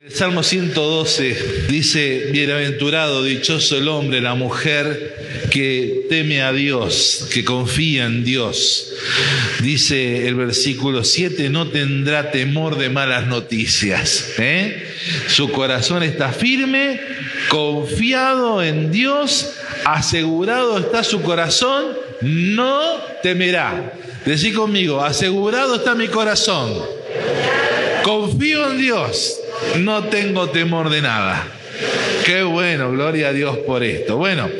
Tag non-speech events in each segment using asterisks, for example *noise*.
El Salmo 112 dice, bienaventurado, dichoso el hombre, la mujer que teme a Dios, que confía en Dios. Dice el versículo 7, no tendrá temor de malas noticias. ¿eh? Su corazón está firme, confiado en Dios, asegurado está su corazón, no temerá. Decí conmigo, asegurado está mi corazón. Confío en Dios no tengo temor de nada. Qué bueno, gloria a Dios por esto. Bueno,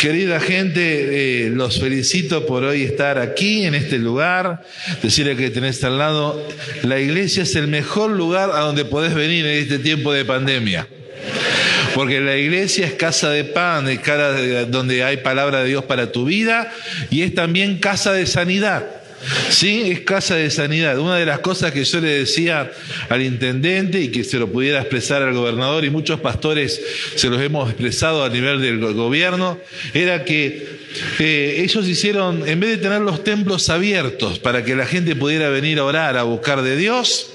querida gente, eh, los felicito por hoy estar aquí en este lugar. Decirle que tenés al lado, la iglesia es el mejor lugar a donde podés venir en este tiempo de pandemia. Porque la iglesia es casa de pan, es donde hay palabra de Dios para tu vida y es también casa de sanidad. Sí, es casa de sanidad. Una de las cosas que yo le decía al intendente y que se lo pudiera expresar al gobernador y muchos pastores se los hemos expresado a nivel del gobierno, era que eh, ellos hicieron, en vez de tener los templos abiertos para que la gente pudiera venir a orar, a buscar de Dios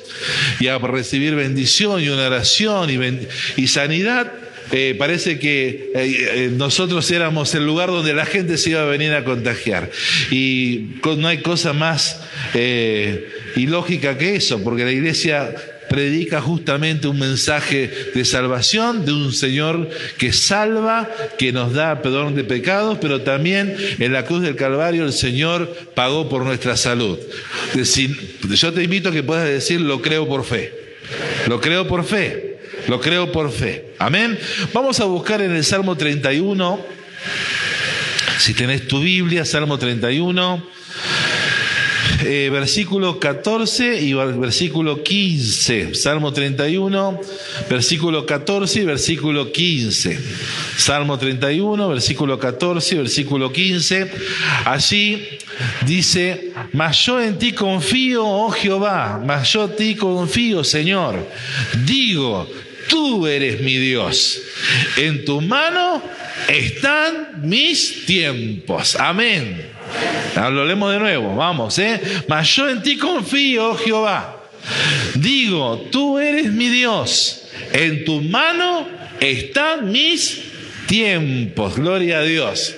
y a recibir bendición y una oración y sanidad, eh, parece que eh, eh, nosotros éramos el lugar donde la gente se iba a venir a contagiar. Y no hay cosa más ilógica que eso, porque la iglesia predica justamente un mensaje de salvación de un Señor que salva, que nos da perdón de pecados, pero también en la cruz del Calvario el Señor pagó por nuestra salud. yo te invito a que puedas decir, lo creo por fe. Lo creo por fe. Lo creo por fe. Amén. Vamos a buscar en el Salmo 31. Si tenés tu Biblia, Salmo 31, eh, versículo 14 y versículo 15. Salmo 31, versículo 14 y versículo 15. Salmo 31, versículo 14 y versículo 15. Allí dice, mas yo en ti confío, oh Jehová, mas yo en ti confío, Señor. Digo, tú eres mi Dios. En tu mano están mis tiempos. Amén. Lo leemos de nuevo, vamos, ¿eh? Mas yo en ti confío, Jehová. Digo, tú eres mi Dios. En tu mano están mis tiempos. Gloria a Dios.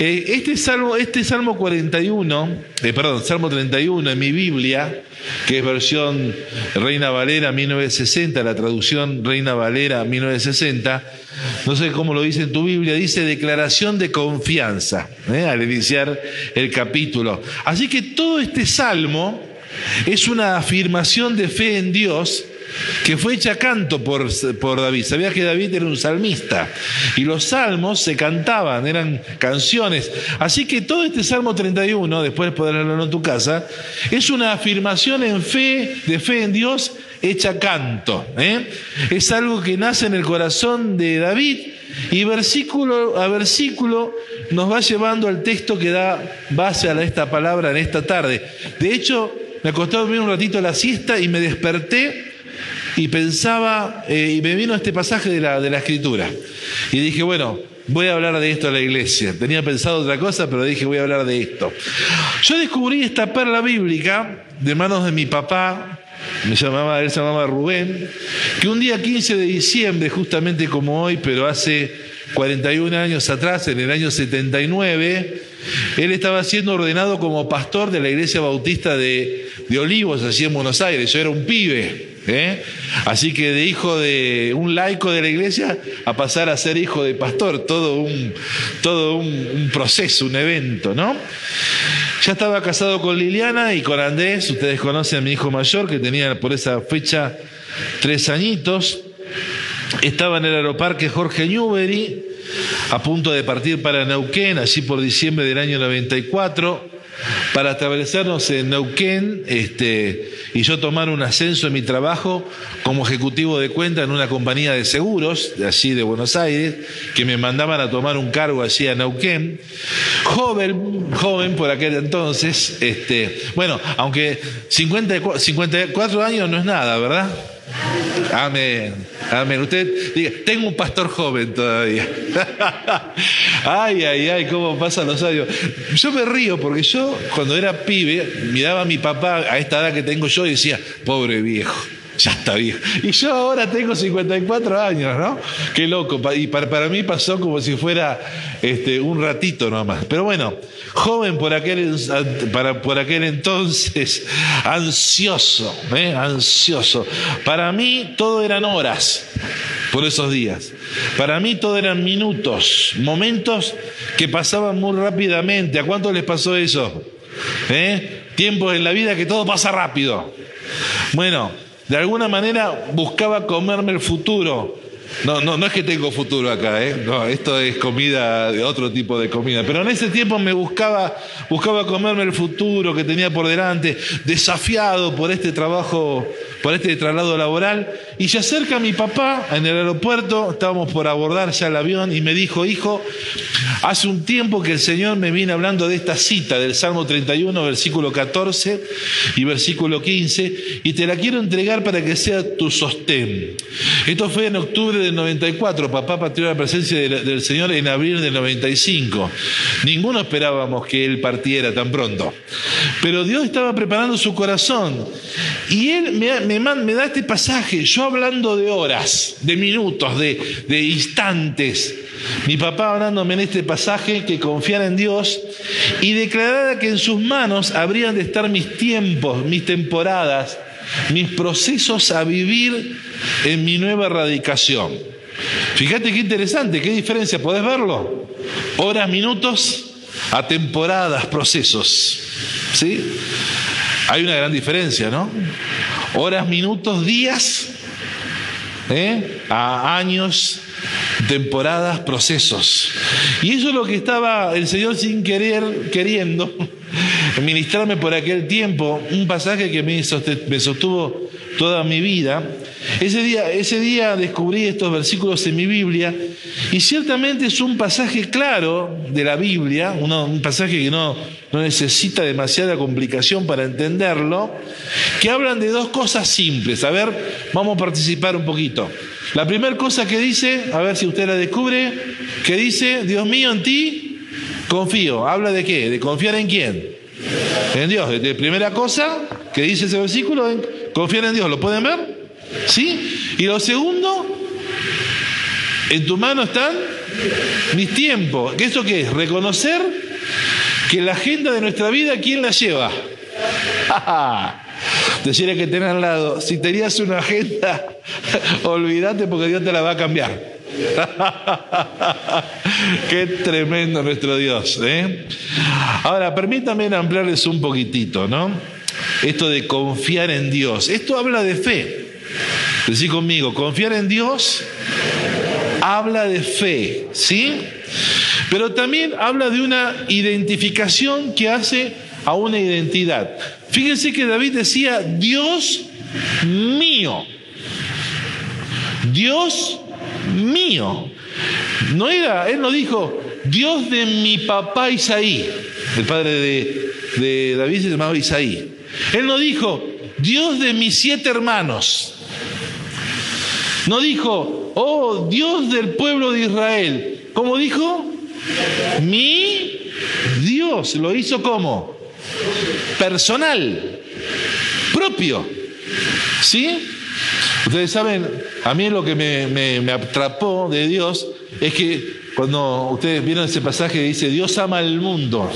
Eh, este salmo, este salmo 41, eh, perdón, salmo 31 en mi Biblia, que es versión Reina Valera 1960, la traducción Reina Valera 1960, no sé cómo lo dice en tu Biblia, dice declaración de confianza, ¿eh? al iniciar el capítulo. Así que todo este salmo es una afirmación de fe en Dios que fue hecha canto por, por David. Sabías que David era un salmista y los salmos se cantaban, eran canciones. Así que todo este Salmo 31, después de poder leerlo en tu casa, es una afirmación en fe, de fe en Dios, hecha canto. ¿eh? Es algo que nace en el corazón de David y versículo a versículo nos va llevando al texto que da base a esta palabra en esta tarde. De hecho, me acosté a dormir un ratito la siesta y me desperté y pensaba, eh, y me vino este pasaje de la, de la escritura. Y dije, bueno, voy a hablar de esto a la iglesia. Tenía pensado otra cosa, pero dije, voy a hablar de esto. Yo descubrí esta perla bíblica de manos de mi papá, me llamaba, él se llamaba Rubén, que un día 15 de diciembre, justamente como hoy, pero hace 41 años atrás, en el año 79, él estaba siendo ordenado como pastor de la iglesia bautista de, de Olivos, allí en Buenos Aires. Yo era un pibe. ¿Eh? Así que de hijo de un laico de la iglesia a pasar a ser hijo de pastor, todo un, todo un, proceso, un evento, ¿no? Ya estaba casado con Liliana y con Andrés, ustedes conocen a mi hijo mayor que tenía por esa fecha tres añitos. Estaba en el aeroparque Jorge Newbery, a punto de partir para Neuquén, allí por diciembre del año 94 para establecernos en Neuquén este, y yo tomar un ascenso en mi trabajo como ejecutivo de cuenta en una compañía de seguros de allí de Buenos Aires, que me mandaban a tomar un cargo allí a Neuquén. Joven, joven por aquel entonces, este, bueno, aunque 54 años no es nada, ¿verdad? Amén. Amén. Usted diga, tengo un pastor joven todavía. *laughs* ay, ay, ay, cómo pasan los años. Yo me río porque yo, cuando era pibe, miraba a mi papá a esta edad que tengo yo y decía, pobre viejo. Ya está viejo. Y yo ahora tengo 54 años, ¿no? Qué loco. Y para, mí pasó como si fuera este, un ratito nomás. Pero bueno, joven por aquel, para, por aquel entonces, ansioso, ¿eh? ansioso. Para mí todo eran horas por esos días. Para mí todo eran minutos, momentos que pasaban muy rápidamente. ¿A cuánto les pasó eso? ¿Eh? Tiempos en la vida que todo pasa rápido. Bueno, de alguna manera buscaba comerme el futuro. No, no, no es que tengo futuro acá, ¿eh? No, esto es comida, de otro tipo de comida. Pero en ese tiempo me buscaba, buscaba comerme el futuro que tenía por delante, desafiado por este trabajo por este traslado laboral y se acerca mi papá en el aeropuerto, estábamos por abordar ya el avión y me dijo, hijo, hace un tiempo que el Señor me viene hablando de esta cita del Salmo 31, versículo 14 y versículo 15 y te la quiero entregar para que sea tu sostén. Esto fue en octubre del 94, papá partió la presencia del Señor en abril del 95. Ninguno esperábamos que Él partiera tan pronto, pero Dios estaba preparando su corazón y Él me, me, da este pasaje, yo hablando de horas, de minutos, de, de instantes. Mi papá hablándome en este pasaje que confiara en Dios y declarara que en sus manos habrían de estar mis tiempos, mis temporadas, mis procesos a vivir en mi nueva radicación. Fíjate qué interesante, qué diferencia, ¿podés verlo? Horas, minutos a temporadas, procesos. ¿Sí? Hay una gran diferencia, ¿no? horas, minutos, días, ¿eh? a años, temporadas, procesos. Y eso es lo que estaba el Señor sin querer, queriendo, ministrarme por aquel tiempo, un pasaje que me sostuvo toda mi vida. Ese día, ese día descubrí estos versículos en mi Biblia y ciertamente es un pasaje claro de la Biblia, un pasaje que no, no necesita demasiada complicación para entenderlo, que hablan de dos cosas simples. A ver, vamos a participar un poquito. La primera cosa que dice, a ver si usted la descubre, que dice, Dios mío, en ti confío. ¿Habla de qué? ¿De confiar en quién? En Dios. De primera cosa que dice ese versículo, confiar en Dios. ¿Lo pueden ver? ¿Sí? Y lo segundo, en tu mano están mis tiempos. ¿Eso qué es? Reconocer que la agenda de nuestra vida, ¿quién la lleva? *laughs* Decirle que tenés al lado, si tenías una agenda, *laughs* olvídate porque Dios te la va a cambiar. *laughs* *laughs* Qué tremendo nuestro Dios. ¿eh? Ahora, permítanme ampliarles un poquitito, ¿no? Esto de confiar en Dios. Esto habla de fe. Decí conmigo, confiar en Dios habla de fe, ¿sí? Pero también habla de una identificación que hace a una identidad. Fíjense que David decía, Dios mío. Dios mío. No era, él no dijo, Dios de mi papá Isaí. El padre de, de David se llamaba Isaí. Él no dijo, Dios de mis siete hermanos. No dijo, oh Dios del pueblo de Israel. ¿Cómo dijo? Mi Dios. Lo hizo como? Personal, propio. ¿Sí? Ustedes saben, a mí lo que me, atrapó de Dios es que cuando ustedes vieron ese pasaje dice, Dios ama al mundo.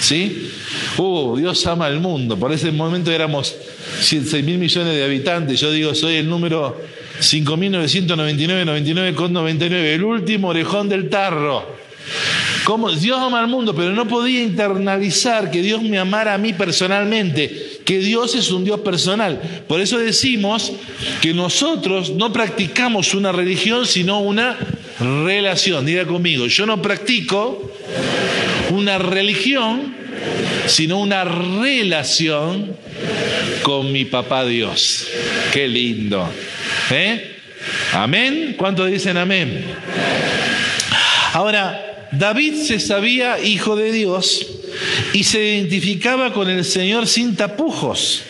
¿Sí? Uh, Dios ama al mundo. Por ese momento éramos 6 mil millones de habitantes. Yo digo, soy el número 5.999, 99 con 99, el último orejón del tarro. Dios ama al mundo, pero no podía internalizar que Dios me amara a mí personalmente, que Dios es un Dios personal. Por eso decimos que nosotros no practicamos una religión, sino una relación. Diga conmigo, yo no practico una religión, sino una relación con mi papá Dios. Qué lindo. ¿Eh? Amén. ¿Cuántos dicen amén? Ahora, David se sabía hijo de Dios y se identificaba con el Señor sin tapujos.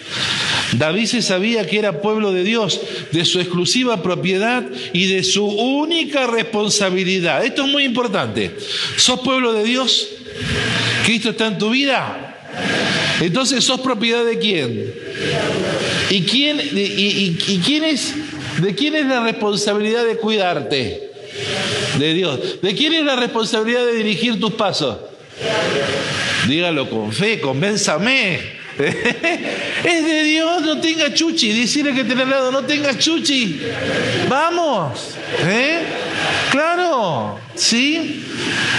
David se sabía que era pueblo de Dios, de su exclusiva propiedad y de su única responsabilidad. Esto es muy importante. ¿Sos pueblo de Dios? ¿Cristo está en tu vida? Entonces, ¿sos propiedad de quién? ¿Y quién, y, quién es, de quién es la responsabilidad de cuidarte? De Dios. ¿De quién es la responsabilidad de dirigir tus pasos? Dígalo con fe, convénzame. *laughs* es de Dios, no tenga chuchi. Decirle que tiene al lado, no tenga chuchi. Vamos. ¿Eh? Claro, ¿sí?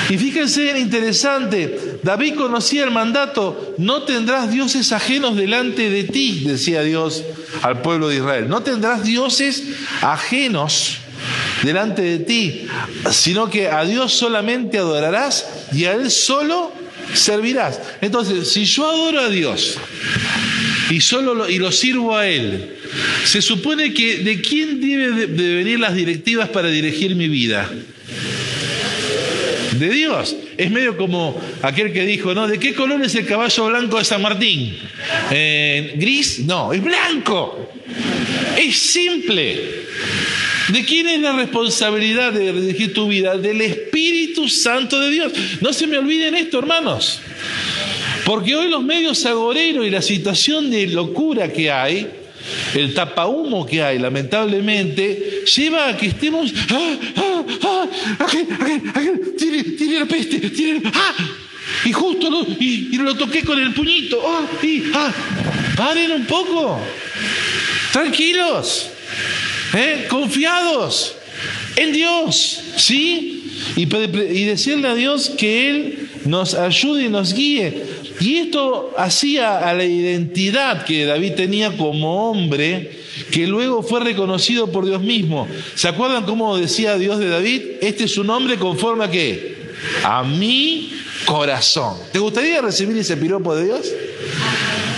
Y fíjense, interesante, David conocía el mandato, no tendrás dioses ajenos delante de ti, decía Dios al pueblo de Israel, no tendrás dioses ajenos delante de ti, sino que a Dios solamente adorarás y a Él solo servirás. Entonces, si yo adoro a Dios y solo lo, y lo sirvo a Él, se supone que de quién deben de venir las directivas para dirigir mi vida de Dios. Es medio como aquel que dijo, ¿no? ¿De qué color es el caballo blanco de San Martín? Eh, ¿Gris? No, es blanco. Es simple. ¿De quién es la responsabilidad de dirigir tu vida? Del Espíritu Santo de Dios. No se me olviden esto, hermanos. Porque hoy los medios agoreros y la situación de locura que hay, el tapahumo que hay, lamentablemente, lleva a que estemos. ¡Ah, ah, ah! tiene, tiene, la peste! Tiene, ¡Ah! Y justo lo, y, lo toqué con el puñito. ¡Ah! Y, ¡Ah! Paren un poco. Tranquilos. ¿eh? Confiados en Dios. ¿Sí? Y, y decirle a Dios que Él nos ayude y nos guíe. Y esto hacía a la identidad que David tenía como hombre, que luego fue reconocido por Dios mismo. ¿Se acuerdan cómo decía Dios de David? Este es su nombre conforme a qué? A mi corazón. ¿Te gustaría recibir ese piropo de Dios?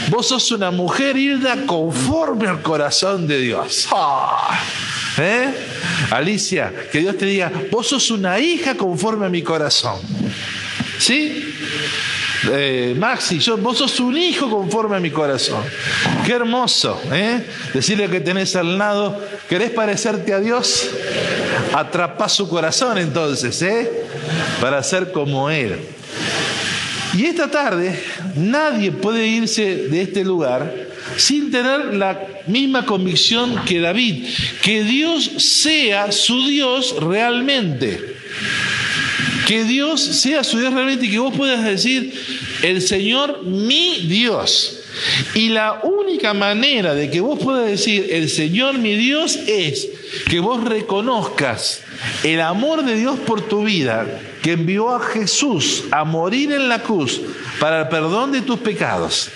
Vos sos una mujer, Hilda, conforme al corazón de Dios. Ah, ¿Eh? Alicia, que Dios te diga, vos sos una hija conforme a mi corazón. ¿Sí? Eh, Maxi, vos sos un hijo conforme a mi corazón. Qué hermoso, ¿eh? Decirle que tenés al lado, ¿querés parecerte a Dios? Atrapa su corazón entonces, ¿eh? Para ser como Él. Y esta tarde nadie puede irse de este lugar sin tener la misma convicción que David, que Dios sea su Dios realmente. Que Dios sea su Dios realmente y que vos puedas decir, el Señor mi Dios. Y la única manera de que vos puedas decir, el Señor mi Dios, es que vos reconozcas el amor de Dios por tu vida, que envió a Jesús a morir en la cruz para el perdón de tus pecados,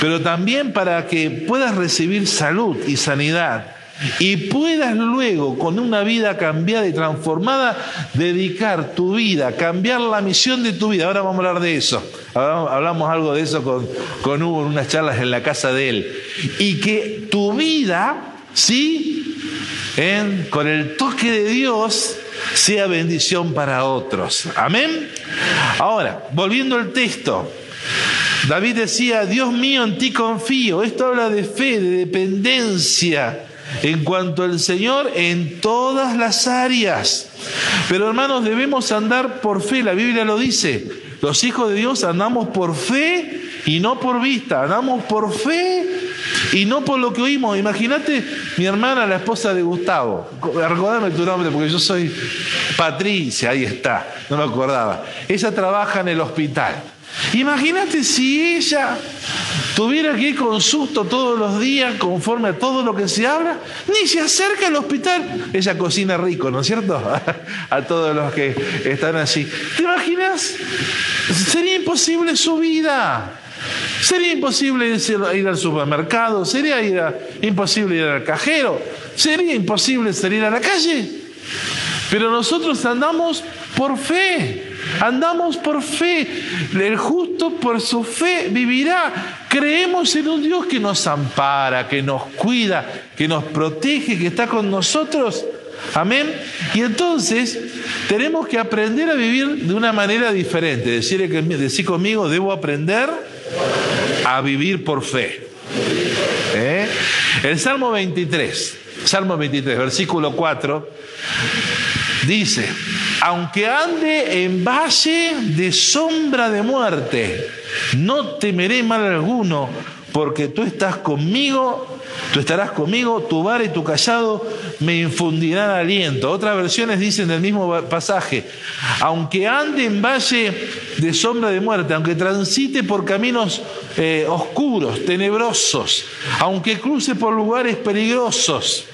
pero también para que puedas recibir salud y sanidad y puedas luego, con una vida cambiada y transformada, dedicar tu vida, cambiar la misión de tu vida. Ahora vamos a hablar de eso. Hablamos algo de eso con, con Hugo en unas charlas en la casa de él. Y que tu vida, ¿sí? con el toque de Dios, sea bendición para otros. Amén. Ahora, volviendo al texto. David decía, Dios mío, en ti confío. Esto habla de fe, de dependencia en cuanto al Señor en todas las áreas. Pero hermanos, debemos andar por fe, la Biblia lo dice. Los hijos de Dios andamos por fe y no por vista, andamos por fe y no por lo que oímos. Imagínate mi hermana, la esposa de Gustavo. Recordame tu nombre porque yo soy Patricia, ahí está, no me acordaba. Ella trabaja en el hospital. Imagínate si ella tuviera que ir con susto todos los días conforme a todo lo que se habla, ni se acerca al hospital. Ella cocina rico, ¿no es cierto? *laughs* a todos los que están así. ¿Te imaginas? Sería imposible su vida. Sería imposible ir al supermercado, sería imposible ir al cajero, sería imposible salir a la calle. Pero nosotros andamos por fe. Andamos por fe. El justo por su fe vivirá. Creemos en un Dios que nos ampara, que nos cuida, que nos protege, que está con nosotros. Amén. Y entonces tenemos que aprender a vivir de una manera diferente. Decir, decir conmigo, debo aprender a vivir por fe. ¿Eh? El Salmo 23, Salmo 23, versículo 4, dice, aunque ande en valle de sombra de muerte, no temeré mal alguno, porque tú estás conmigo, tú estarás conmigo, tu vara y tu callado me infundirán aliento. Otras versiones dicen del mismo pasaje, aunque ande en valle de sombra de muerte, aunque transite por caminos eh, oscuros, tenebrosos, aunque cruce por lugares peligrosos.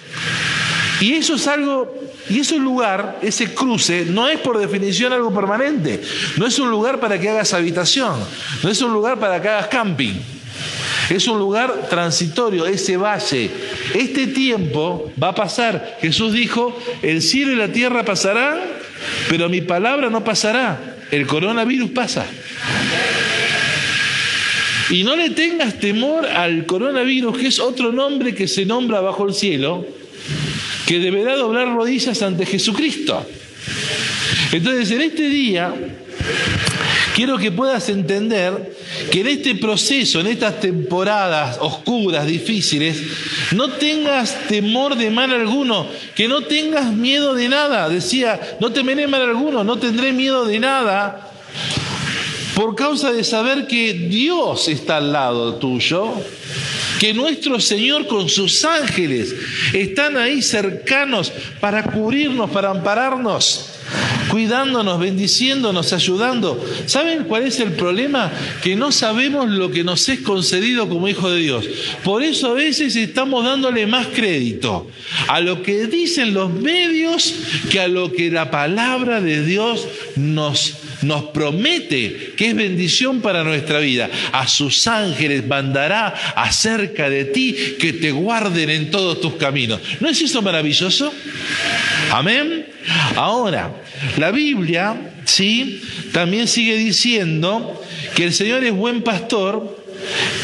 Y eso es algo, y ese lugar, ese cruce, no es por definición algo permanente. No es un lugar para que hagas habitación, no es un lugar para que hagas camping. Es un lugar transitorio, ese valle. Este tiempo va a pasar. Jesús dijo, el cielo y la tierra pasarán, pero mi palabra no pasará. El coronavirus pasa. Y no le tengas temor al coronavirus, que es otro nombre que se nombra bajo el cielo, que deberá doblar rodillas ante Jesucristo. Entonces, en este día, quiero que puedas entender que en este proceso, en estas temporadas oscuras, difíciles, no tengas temor de mal alguno, que no tengas miedo de nada. Decía, no temeré mal alguno, no tendré miedo de nada, por causa de saber que Dios está al lado tuyo que nuestro Señor con sus ángeles están ahí cercanos para cubrirnos, para ampararnos cuidándonos, bendiciéndonos, ayudando. ¿Saben cuál es el problema? Que no sabemos lo que nos es concedido como hijo de Dios. Por eso a veces estamos dándole más crédito a lo que dicen los medios que a lo que la palabra de Dios nos nos promete que es bendición para nuestra vida. A sus ángeles mandará acerca de ti que te guarden en todos tus caminos. ¿No es eso maravilloso? Amén. Ahora, la Biblia, sí, también sigue diciendo que el Señor es buen pastor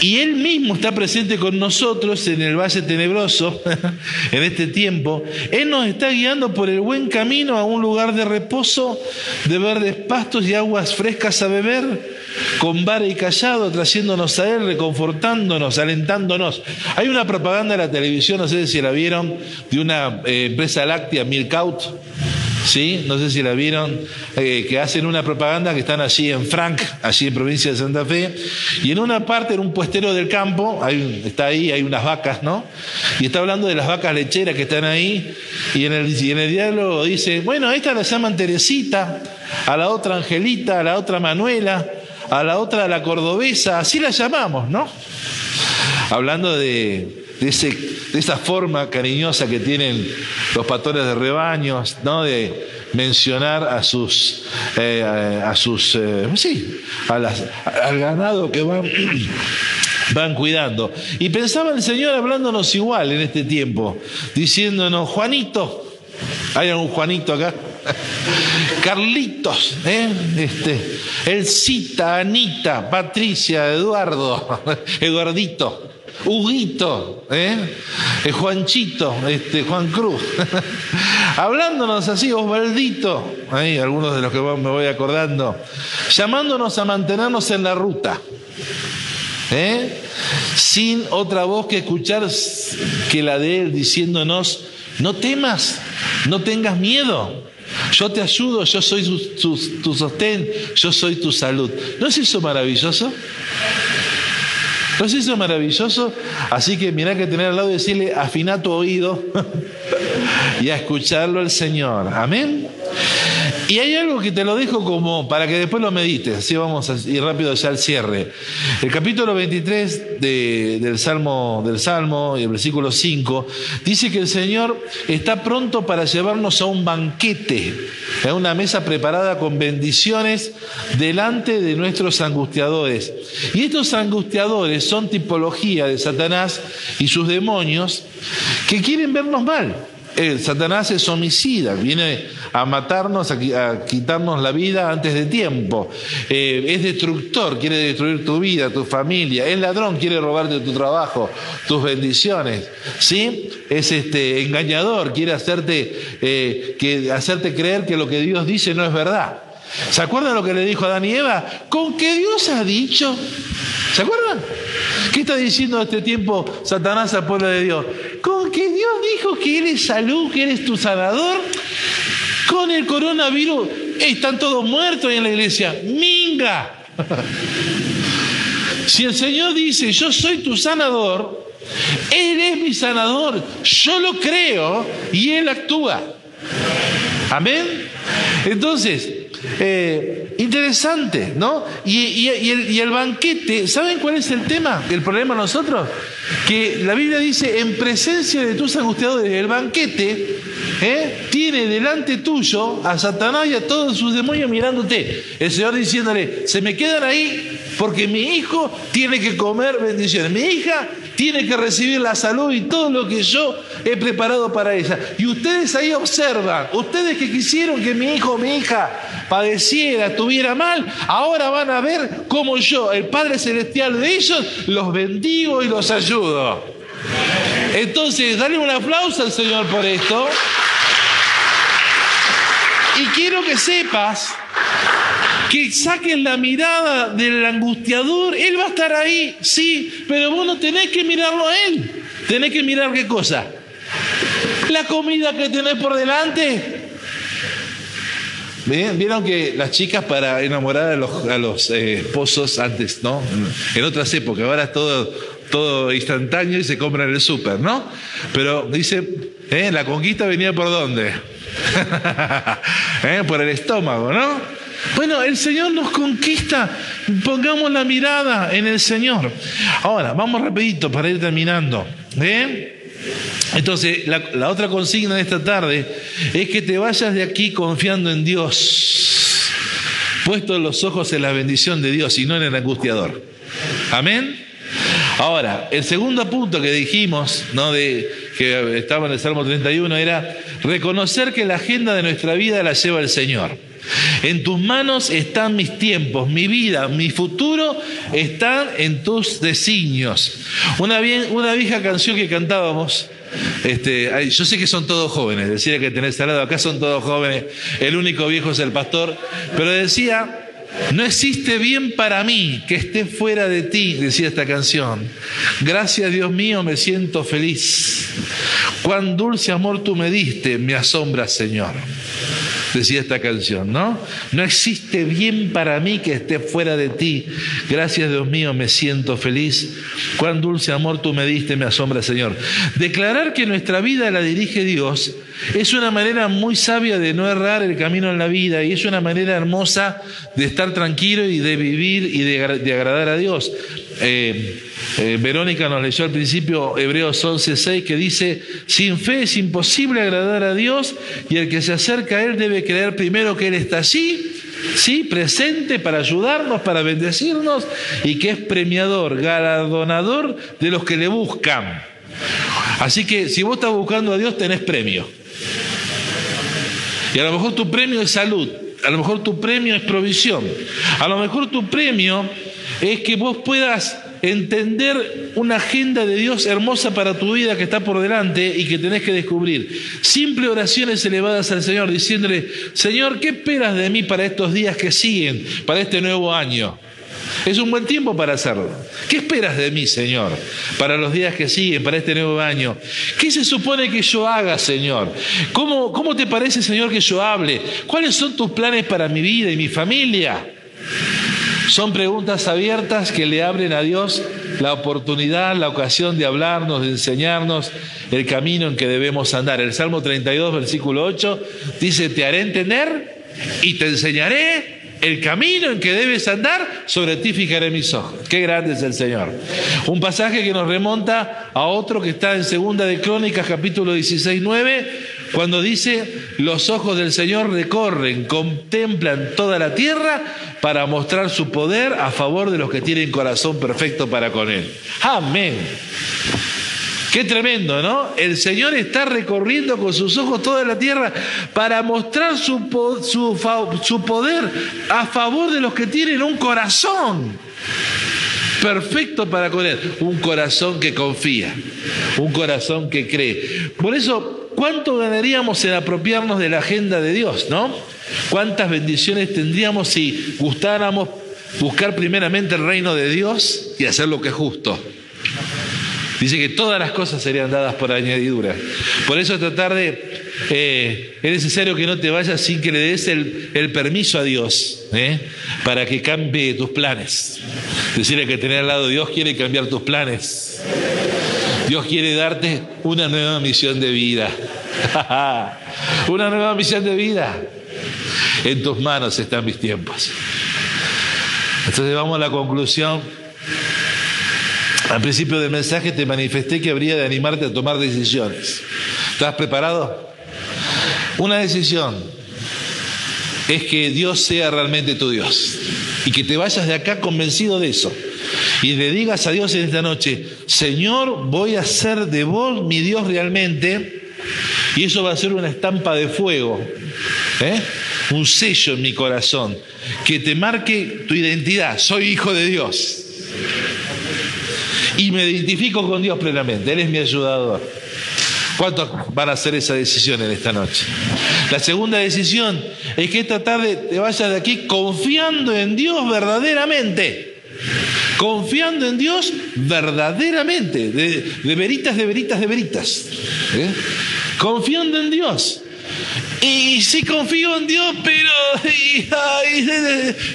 y Él mismo está presente con nosotros en el valle tenebroso, *laughs* en este tiempo. Él nos está guiando por el buen camino a un lugar de reposo, de verdes pastos y aguas frescas a beber, con vara y callado, trayéndonos a Él, reconfortándonos, alentándonos. Hay una propaganda en la televisión, no sé si la vieron, de una eh, empresa láctea, Milkout ¿sí? No sé si la vieron, eh, que hacen una propaganda que están allí en Frank, allí en provincia de Santa Fe, y en una parte, en un puestero del campo, hay, está ahí, hay unas vacas, ¿no? Y está hablando de las vacas lecheras que están ahí, y en el, y en el diálogo dice, bueno, a esta la llaman Teresita, a la otra Angelita, a la otra Manuela, a la otra la cordobesa, así la llamamos, ¿no? Hablando de, de, esa forma cariñosa que tienen los pastores de rebaños, ¿no? de mencionar a sus, eh, a sus eh, sí, a las, al ganado que van, *clears throat* van cuidando. Y pensaba el Señor hablándonos igual en este tiempo, diciéndonos, Juanito, ¿hay algún Juanito acá? *laughs* Carlitos, ¿eh? este, Elcita, Anita, Patricia, Eduardo, *laughs* Eduardito. Huguito, ¿eh? ¿eh? Juanchito, este, Juan Cruz, *laughs* hablándonos así, Osvaldito, ahí algunos de los que me voy acordando, llamándonos a mantenernos en la ruta, ¿eh? sin otra voz que escuchar que la de él diciéndonos, no temas, no tengas miedo, yo te ayudo, yo soy tu, tu sostén, yo soy tu salud. ¿No es eso maravilloso? Eso es maravilloso. Así que mira que tener al lado y decirle, afina tu oído *laughs* y a escucharlo al Señor. Amén. Y hay algo que te lo dejo como para que después lo medites, así vamos a ir rápido ya al cierre. El capítulo 23 del, Salmo, del Salmo y el versículo 5 dice que el Señor está pronto para llevarnos a un banquete, a una mesa preparada con bendiciones delante de nuestros angustiadores. Y estos angustiadores son tipología de Satanás y sus demonios que quieren vernos mal. El Satanás es homicida, viene a matarnos, a, quitarnos la vida antes de tiempo. Eh, es destructor, quiere destruir tu vida, tu familia. Es ladrón, quiere robarte tu trabajo, tus bendiciones. ¿Sí? Es este, engañador, quiere hacerte, eh, que, hacerte creer que lo que Dios dice no es verdad. ¿Se acuerdan lo que le dijo a Adán y Eva? Con que Dios ha dicho. ¿Se acuerdan? ¿Qué está diciendo este tiempo Satanás al pueblo de Dios? Con que Dios dijo que eres salud, que eres tu sanador. Con el coronavirus están todos muertos en la iglesia. ¡Minga! *laughs* Si el Señor dice, yo soy tu sanador, Él es mi sanador, yo lo creo y Él actúa. Amén. Entonces, eh, interesante, ¿no? Y, el, banquete, ¿saben cuál es el tema? El problema nosotros, que la Biblia dice, en presencia de tus angustiadores, el banquete ¿eh? tiene delante tuyo a Satanás y a todos sus demonios mirándote. El Señor diciéndole, se me quedan ahí porque mi hijo tiene que comer bendiciones. Mi hija tiene que recibir la salud y todo lo que yo he preparado para ella. Y ustedes ahí observan, ustedes que quisieron que mi hijo o mi hija padeciera, estuviera mal, ahora van a ver cómo yo, el Padre Celestial de ellos, los bendigo y los ayudo. Entonces, dale un aplauso al Señor por esto. Y quiero que sepas que saquen la mirada del angustiador, él va a estar ahí, sí, pero vos no tenés que mirarlo a él, tenés que mirar qué cosa. La comida que tenés por delante. Vieron que las chicas para enamorar a los, a los eh, esposos antes, ¿no? En otras épocas, ahora es todo, todo instantáneo y se compra en el súper, ¿no? Pero dice, ¿eh? la conquista venía por dónde? *laughs* ¿Eh? Por el estómago, ¿no? Bueno, el Señor nos conquista. Pongamos la mirada en el Señor. Ahora, vamos rapidito para ir terminando. ¿eh? Entonces, la, otra consigna de esta tarde es que te vayas de aquí confiando en Dios, puesto los ojos en la bendición de Dios y no en el angustiador. Amén. Ahora, el segundo punto que dijimos, ¿no? De, que estaba en el Salmo 31, era reconocer que la agenda de nuestra vida la lleva el Señor. En tus manos están mis tiempos, mi vida, mi futuro están en tus designios. Una, una vieja canción que cantábamos, este, yo sé que son todos jóvenes, decía que tenés al lado, acá son todos jóvenes, el único viejo es el pastor, pero decía, no existe bien para mí que esté fuera de ti, decía esta canción. Gracias Dios mío, me siento feliz. Cuán dulce amor tú me diste, me asombra Señor decía esta canción, ¿no? No existe bien para mí que esté fuera de ti. Gracias Dios mío, me siento feliz. Cuán dulce amor tú me diste, me asombra Señor. Declarar que nuestra vida la dirige Dios es una manera muy sabia de no errar el camino en la vida y es una manera hermosa de estar tranquilo y de vivir y de, agradar a Dios. Eh, eh, Verónica nos leyó al principio Hebreos 11:6 que dice, sin fe es imposible agradar a Dios y el que se acerca a Él debe creer primero que Él está allí, sí, presente para ayudarnos, para bendecirnos y que es premiador, galardonador de los que le buscan. Así que si vos estás buscando a Dios tenés premio. Y a lo mejor tu premio es salud, a lo mejor tu premio es provisión, a lo mejor tu premio es que vos puedas entender una agenda de Dios hermosa para tu vida que está por delante y que tenés que descubrir. Simple oraciones elevadas al Señor diciéndole, Señor, ¿qué esperas de mí para estos días que siguen, para este nuevo año? Es un buen tiempo para hacerlo. ¿Qué esperas de mí, Señor, para los días que siguen, para este nuevo año? ¿Qué se supone que yo haga, Señor? ¿Cómo, cómo te parece, Señor, que yo hable? ¿Cuáles son tus planes para mi vida y mi familia? Son preguntas abiertas que le abren a Dios la oportunidad, la ocasión de hablarnos, de enseñarnos el camino en que debemos andar. El Salmo 32, versículo 8, dice, te haré entender y te enseñaré el camino en que debes andar, sobre ti fijaré mis ojos. Qué grande es el Señor. Un pasaje que nos remonta a otro que está en Segunda de Crónicas, capítulo 16, 9, cuando dice, los ojos del Señor recorren, contemplan toda la tierra para mostrar su poder a favor de los que tienen corazón perfecto para con Él. Amén. Qué tremendo, ¿no? El Señor está recorriendo con sus ojos toda la tierra para mostrar su, su poder a favor de los que tienen un corazón perfecto para con Él. Un corazón que confía, un corazón que cree. Por eso ¿Cuánto ganaríamos en apropiarnos de la agenda de Dios, no? ¿Cuántas bendiciones tendríamos si gustáramos buscar primeramente el reino de Dios y hacer lo que es justo? Dice que todas las cosas serían dadas por añadidura. Por eso esta tarde eh, es necesario que no te vayas sin que le des el, permiso a Dios ¿eh? para que cambie tus planes. Decirle que tener al lado de Dios quiere cambiar tus planes. Dios quiere darte una nueva misión de vida. *laughs* una nueva misión de vida. En tus manos están mis tiempos. Entonces vamos a la conclusión. Al principio del mensaje te manifesté que habría de animarte a tomar decisiones. ¿Estás preparado? Una decisión es que Dios sea realmente tu Dios y que te vayas de acá convencido de eso y le digas a Dios en esta noche, Señor, voy a ser de vos mi Dios realmente, y eso va a ser una estampa de fuego, ¿eh? un sello en mi corazón, que te marque tu identidad, soy hijo de Dios. Y me identifico con Dios plenamente, Él es mi ayudador. ¿Cuántos van a hacer esa decisión en esta noche? La segunda decisión es que esta tarde te vayas de aquí confiando en Dios verdaderamente confiando en Dios verdaderamente, de, veritas, de veritas, de veritas. ¿eh? Confiando en Dios. Y sí confío en Dios, pero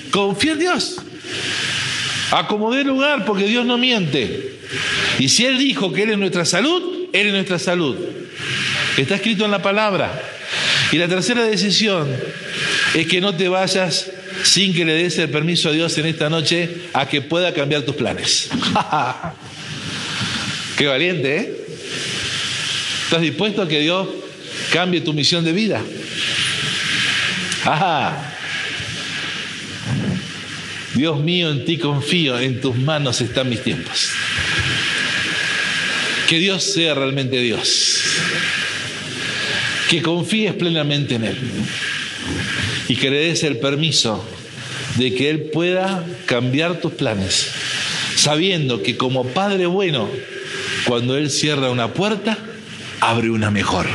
confío en Dios. Acomodé lugar porque Dios no miente. Y si Él dijo que Él es nuestra salud, Él es nuestra salud. Está escrito en la palabra. Y la tercera decisión es que no te vayas sin que le des el permiso a Dios en esta noche a que pueda cambiar tus planes. *laughs* Qué valiente, ¿eh? ¿Estás dispuesto a que Dios cambie tu misión de vida? Dios mío, en ti confío, en tus manos están mis tiempos. Que Dios sea realmente Dios. Que confíes plenamente en Él. Y que le des el permiso de que Él pueda cambiar tus planes, sabiendo que como Padre bueno, cuando Él cierra una puerta, abre una mejor.